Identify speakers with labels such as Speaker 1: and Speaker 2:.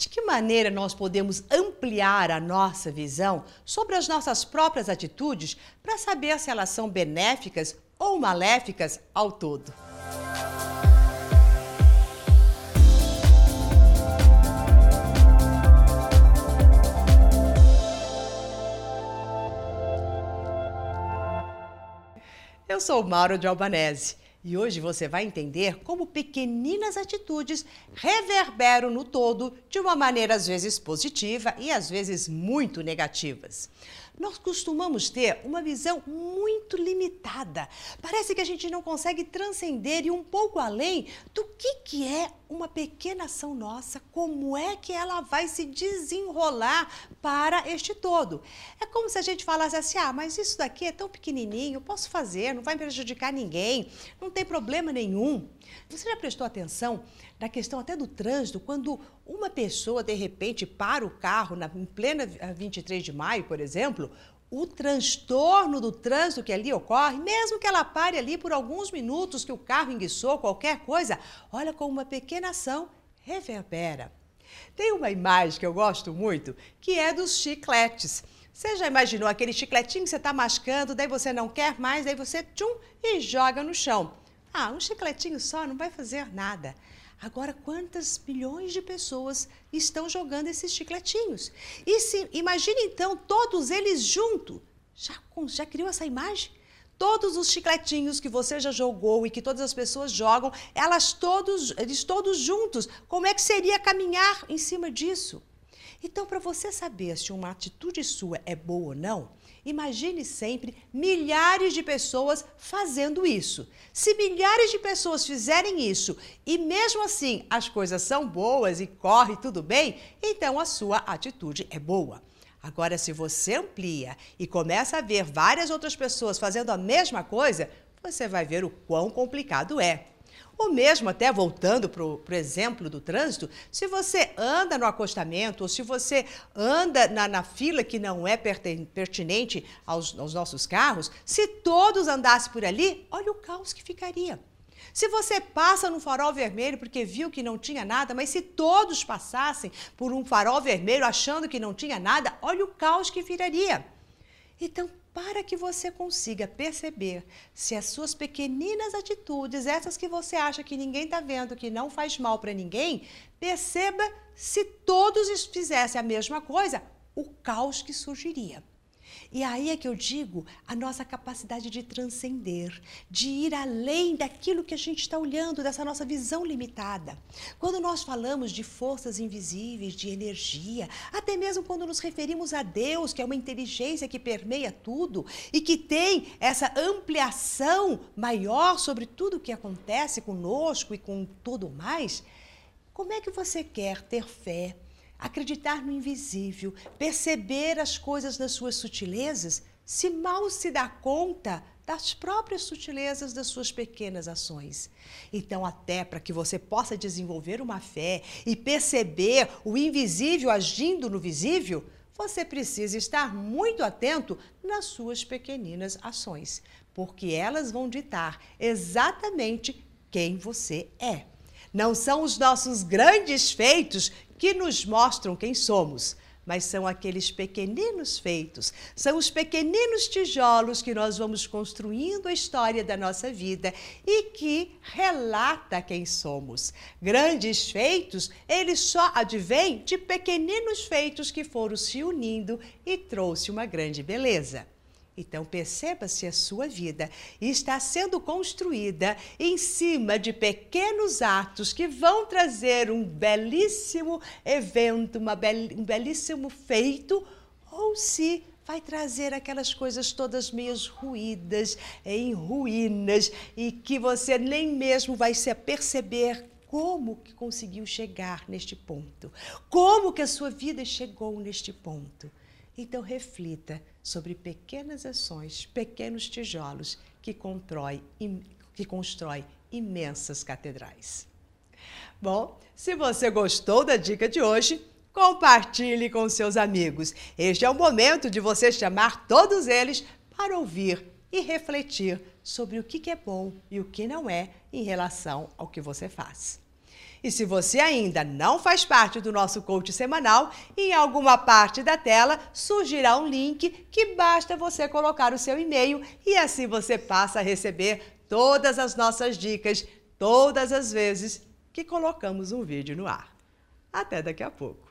Speaker 1: De que maneira nós podemos ampliar a nossa visão sobre as nossas próprias atitudes para saber se elas são benéficas ou maléficas ao todo? Eu sou Mauro de Albanese e hoje você vai entender como pequeninas atitudes reverberam no todo de uma maneira às vezes positiva e às vezes muito negativas nós costumamos ter uma visão muito limitada. Parece que a gente não consegue transcender e um pouco além do que, que é uma pequena ação nossa, como é que ela vai se desenrolar para este todo. É como se a gente falasse assim: ah, mas isso daqui é tão pequenininho, posso fazer, não vai prejudicar ninguém, não tem problema nenhum. Você já prestou atenção na questão até do trânsito, quando uma pessoa de repente para o carro na, em plena 23 de maio, por exemplo, o transtorno do trânsito que ali ocorre, mesmo que ela pare ali por alguns minutos, que o carro enguiçou, qualquer coisa, olha como uma pequena ação reverbera. Tem uma imagem que eu gosto muito, que é dos chicletes. Você já imaginou aquele chicletinho que você está mascando, daí você não quer mais, daí você tchum e joga no chão. Ah, um chicletinho só não vai fazer nada. Agora, quantas milhões de pessoas estão jogando esses chicletinhos? E se, imagine então todos eles juntos. Já, já criou essa imagem? Todos os chicletinhos que você já jogou e que todas as pessoas jogam, elas todos, eles todos juntos. Como é que seria caminhar em cima disso? Então, para você saber se uma atitude sua é boa ou não, Imagine sempre milhares de pessoas fazendo isso. Se milhares de pessoas fizerem isso e mesmo assim as coisas são boas e corre tudo bem, então a sua atitude é boa. Agora, se você amplia e começa a ver várias outras pessoas fazendo a mesma coisa, você vai ver o quão complicado é. Ou mesmo, até voltando para o exemplo do trânsito, se você anda no acostamento ou se você anda na, na fila que não é pertinente aos, aos nossos carros, se todos andassem por ali, olha o caos que ficaria. Se você passa no farol vermelho porque viu que não tinha nada, mas se todos passassem por um farol vermelho achando que não tinha nada, olha o caos que viraria. Então, para que você consiga perceber se as suas pequeninas atitudes, essas que você acha que ninguém está vendo, que não faz mal para ninguém, perceba se todos fizessem a mesma coisa, o caos que surgiria. E aí é que eu digo a nossa capacidade de transcender, de ir além daquilo que a gente está olhando, dessa nossa visão limitada. Quando nós falamos de forças invisíveis, de energia, até mesmo quando nos referimos a Deus, que é uma inteligência que permeia tudo e que tem essa ampliação maior sobre tudo o que acontece conosco e com tudo mais, como é que você quer ter fé? Acreditar no invisível, perceber as coisas nas suas sutilezas, se mal se dá conta das próprias sutilezas das suas pequenas ações. Então, até para que você possa desenvolver uma fé e perceber o invisível agindo no visível, você precisa estar muito atento nas suas pequeninas ações, porque elas vão ditar exatamente quem você é. Não são os nossos grandes feitos que nos mostram quem somos, mas são aqueles pequeninos feitos, são os pequeninos tijolos que nós vamos construindo a história da nossa vida e que relata quem somos. Grandes feitos, eles só advêm de pequeninos feitos que foram se unindo e trouxe uma grande beleza. Então perceba se a sua vida está sendo construída em cima de pequenos atos que vão trazer um belíssimo evento, um belíssimo feito, ou se vai trazer aquelas coisas todas meio ruídas, em ruínas, e que você nem mesmo vai se perceber como que conseguiu chegar neste ponto, como que a sua vida chegou neste ponto. Então reflita sobre pequenas ações, pequenos tijolos que, constrói, que constrói imensas catedrais. Bom, se você gostou da dica de hoje, compartilhe com seus amigos. Este é o momento de você chamar todos eles para ouvir e refletir sobre o que é bom e o que não é em relação ao que você faz. E se você ainda não faz parte do nosso coach semanal, em alguma parte da tela surgirá um link que basta você colocar o seu e-mail e assim você passa a receber todas as nossas dicas todas as vezes que colocamos um vídeo no ar. Até daqui a pouco.